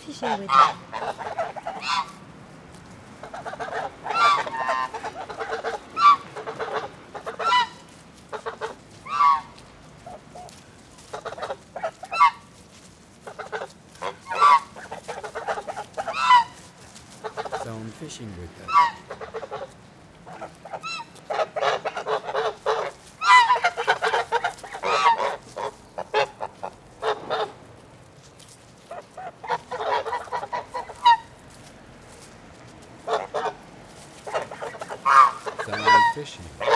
fishing with them. So I'm fishing with them. Fishing.